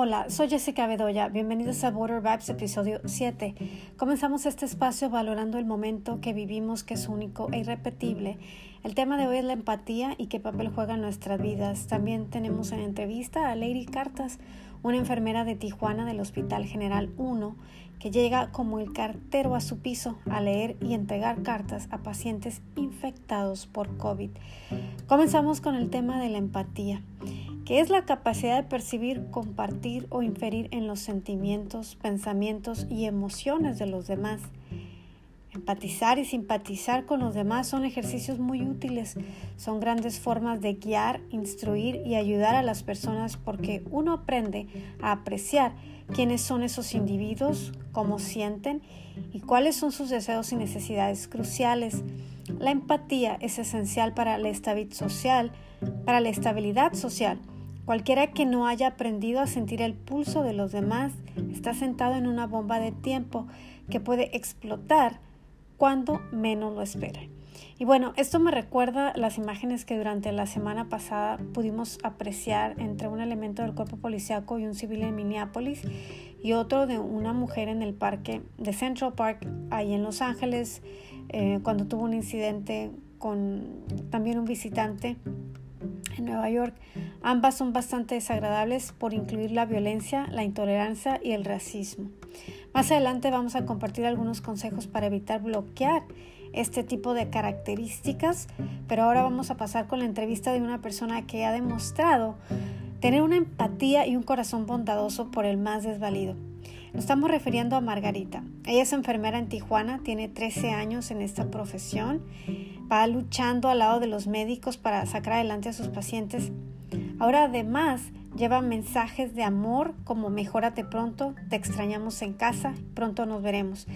Hola, soy Jessica Bedoya. Bienvenidos a Border Vibes, episodio 7. Comenzamos este espacio valorando el momento que vivimos, que es único e irrepetible. El tema de hoy es la empatía y qué papel juega en nuestras vidas. También tenemos en entrevista a Lady Cartas, una enfermera de Tijuana del Hospital General 1, que llega como el cartero a su piso a leer y entregar cartas a pacientes infectados por COVID. Comenzamos con el tema de la empatía que es la capacidad de percibir, compartir o inferir en los sentimientos, pensamientos y emociones de los demás. Empatizar y simpatizar con los demás son ejercicios muy útiles, son grandes formas de guiar, instruir y ayudar a las personas porque uno aprende a apreciar quiénes son esos individuos, cómo sienten y cuáles son sus deseos y necesidades cruciales. La empatía es esencial para la estabilidad social, para la estabilidad social Cualquiera que no haya aprendido a sentir el pulso de los demás está sentado en una bomba de tiempo que puede explotar cuando menos lo espere. Y bueno, esto me recuerda las imágenes que durante la semana pasada pudimos apreciar entre un elemento del cuerpo policiaco y un civil en Minneapolis y otro de una mujer en el parque de Central Park, ahí en Los Ángeles, eh, cuando tuvo un incidente con también un visitante en Nueva York. Ambas son bastante desagradables por incluir la violencia, la intolerancia y el racismo. Más adelante vamos a compartir algunos consejos para evitar bloquear este tipo de características, pero ahora vamos a pasar con la entrevista de una persona que ha demostrado tener una empatía y un corazón bondadoso por el más desvalido. Nos estamos refiriendo a Margarita. Ella es enfermera en Tijuana, tiene 13 años en esta profesión, va luchando al lado de los médicos para sacar adelante a sus pacientes. Ahora además lleva mensajes de amor como mejórate pronto, te extrañamos en casa, pronto nos veremos.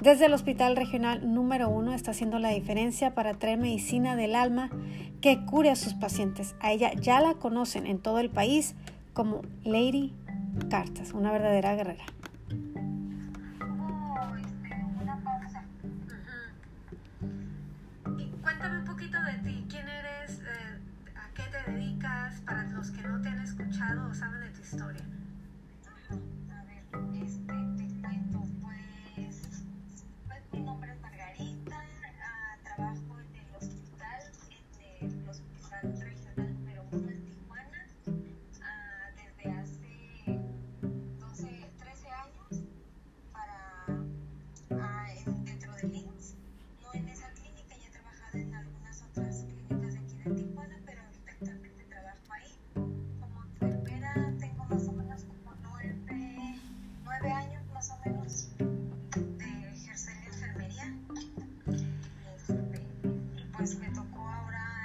Desde el Hospital Regional número 1 está haciendo la diferencia para traer medicina del alma que cure a sus pacientes. A ella ya la conocen en todo el país como Lady Cartas, una verdadera guerrera.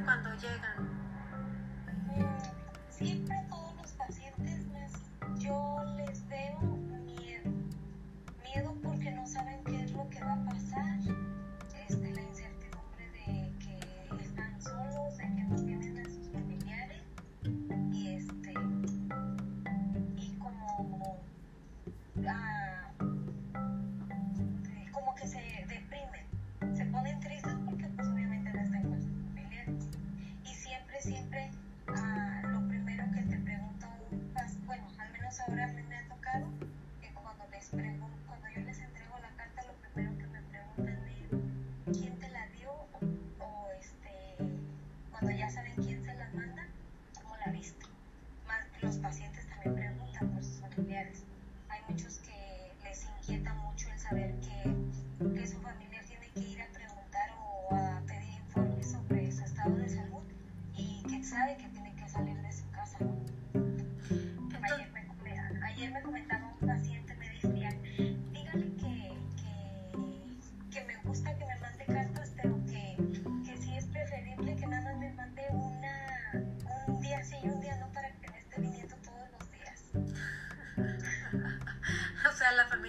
cuando llegan? Sus familiares. Hay muchos que les inquieta mucho el saber que,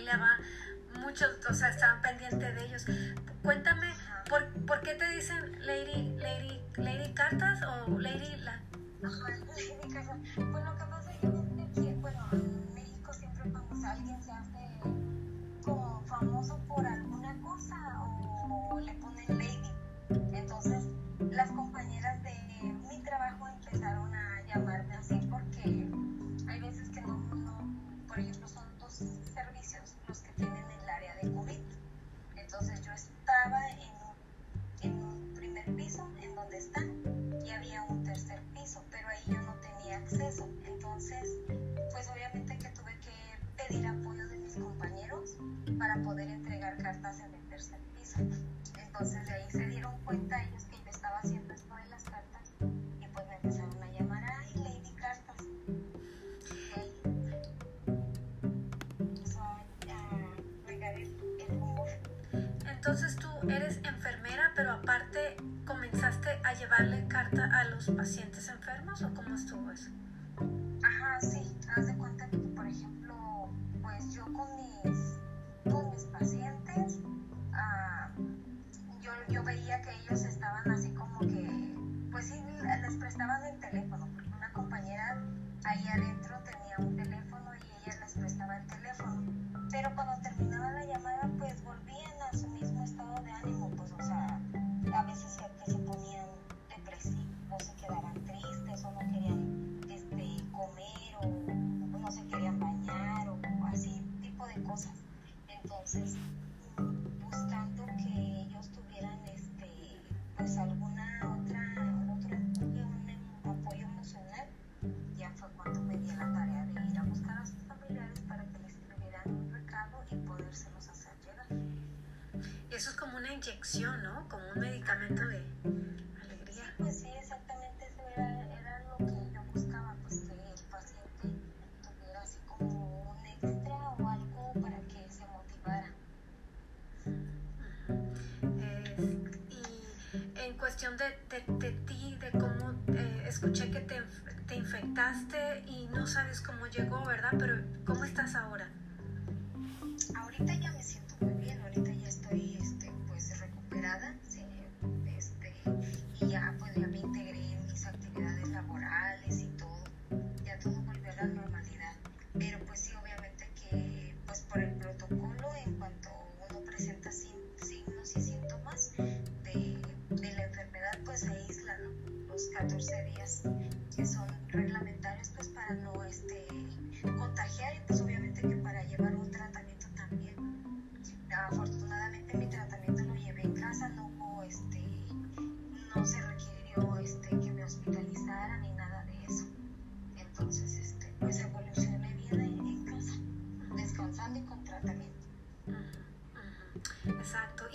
familia va, muchos, o sea, están pendientes de ellos. Cuéntame, ¿por, por qué te dicen Lady, Lady, Lady Cartas o Lady la... Ajá, en mi casa. Pues lo que bueno, en México siempre cuando alguien se hace Entonces, pues obviamente que tuve que pedir apoyo de mis compañeros para poder entregar cartas en el tercer piso. Entonces de ahí se dieron cuenta ellos que yo estaba haciendo esto de las cartas y pues me empezaron a llamar, ay, Lady Cartas. Y empezó a, el, rumor. Entonces tú eres enfermera, pero aparte comenzaste a llevarle carta a los pacientes enfermos o cómo estuvo eso? Ajá, sí, haz de cuenta que, por ejemplo, pues yo con mis, con mis pacientes, ah, yo, yo veía que ellos estaban así como que, pues sí, les prestaban el teléfono, porque una compañera ahí adentro tenía un teléfono y ella les prestaba el teléfono. Pero cuando terminaba eso es como una inyección, ¿no? Como un medicamento de Sí, alegría. pues sí, exactamente eso era, era lo que yo buscaba, pues que el paciente tuviera así como un extra o algo para que se motivara. Eh, y en cuestión de, de, de ti, de cómo eh, escuché que te, te infectaste y no sabes cómo llegó, ¿verdad? Pero ¿cómo estás ahora? Ahorita ya me siento por el protocolo, en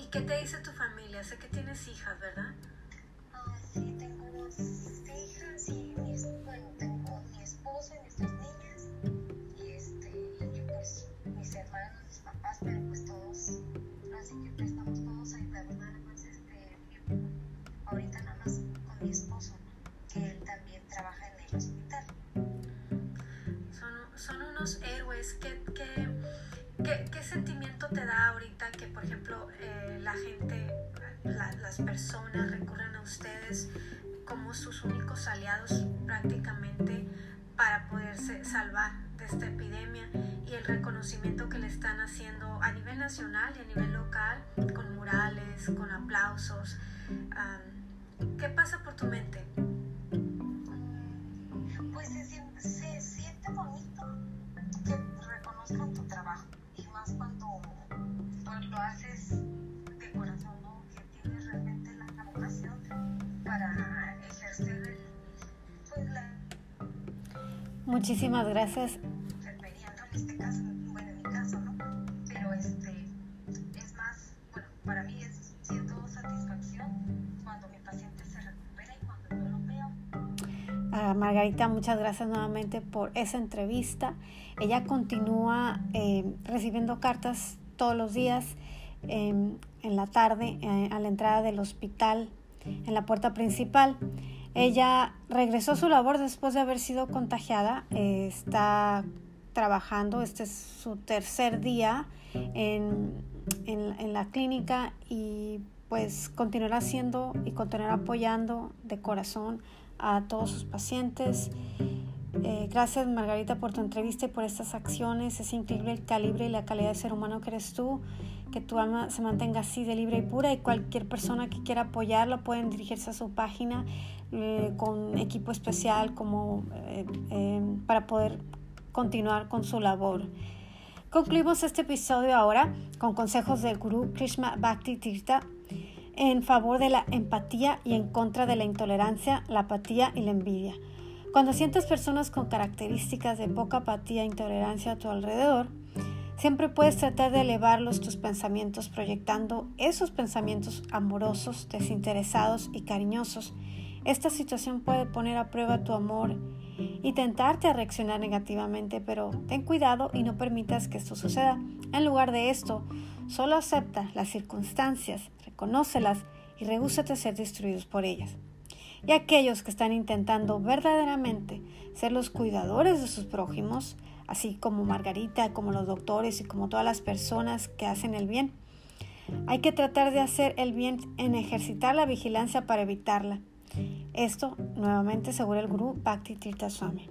¿Y qué te dice tu familia? Sé que tienes hijas, ¿verdad? Ah, sí, tengo dos hijas y bueno, tengo mi esposo y mis dos niñas y este y pues mis hermanos, mis papás, pero pues todos, así que estamos prácticamente para poderse salvar de esta epidemia y el reconocimiento que le están haciendo a nivel nacional y a nivel local con murales, con aplausos? Am, ¿Qué pasa por tu mente? Pues se, se siente bonito que reconozcan tu trabajo y más cuando lo haces de corazón, ¿no? que tienes realmente la vocación para Muchísimas gracias. este caso, bueno, en mi caso, ¿no? Pero este, es más, bueno, para mí es siento satisfacción cuando mi paciente se recupera y cuando yo lo veo. A Margarita, muchas gracias nuevamente por esa entrevista. Ella continúa eh, recibiendo cartas todos los días eh, en la tarde eh, a la entrada del hospital en la puerta principal. Ella regresó a su labor después de haber sido contagiada. Eh, está trabajando, este es su tercer día en, en, la clínica y pues continuará haciendo y continuará apoyando de corazón a todos sus pacientes. Eh, gracias Margarita por tu entrevista y por estas acciones. Es increíble el calibre y la calidad de ser humano que eres tú. Que tu alma se mantenga así de libre y pura y cualquier persona que quiera apoyarla pueden dirigirse a su página eh, con equipo especial como eh, eh, para poder continuar con su labor. Concluimos este episodio ahora con consejos del gurú Krishna Bhakti Tirtha en favor de la empatía y en contra de la intolerancia, la apatía y la envidia. Cuando sientes personas con características de poca apatía e intolerancia a tu alrededor, siempre puedes tratar de elevarlos tus pensamientos proyectando esos pensamientos amorosos, desinteresados y cariñosos. Esta situación puede poner a prueba tu amor y tentarte a reaccionar negativamente, pero ten cuidado y no permitas que esto suceda. En lugar de esto, solo acepta las circunstancias, reconócelas y rehúsate a ser destruidos por ellas. Y aquellos que están intentando verdaderamente ser los cuidadores de sus prójimos, así como Margarita, como los doctores y como todas las personas que hacen el bien, hay que tratar de hacer el bien en ejercitar la vigilancia para evitarla. Esto nuevamente según el gurú Bhakti Tirtha Swami.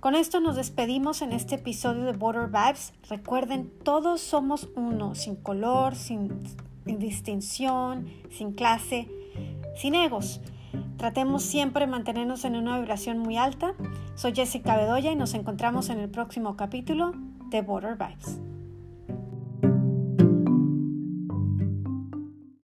Con esto nos despedimos en este episodio de Border Vibes. Recuerden, todos somos uno, sin color, sin distinción, sin clase, sin egos. Tratemos siempre de mantenernos en una vibración muy alta. Soy Jessica Bedoya y nos encontramos en el próximo capítulo de Border Vibes.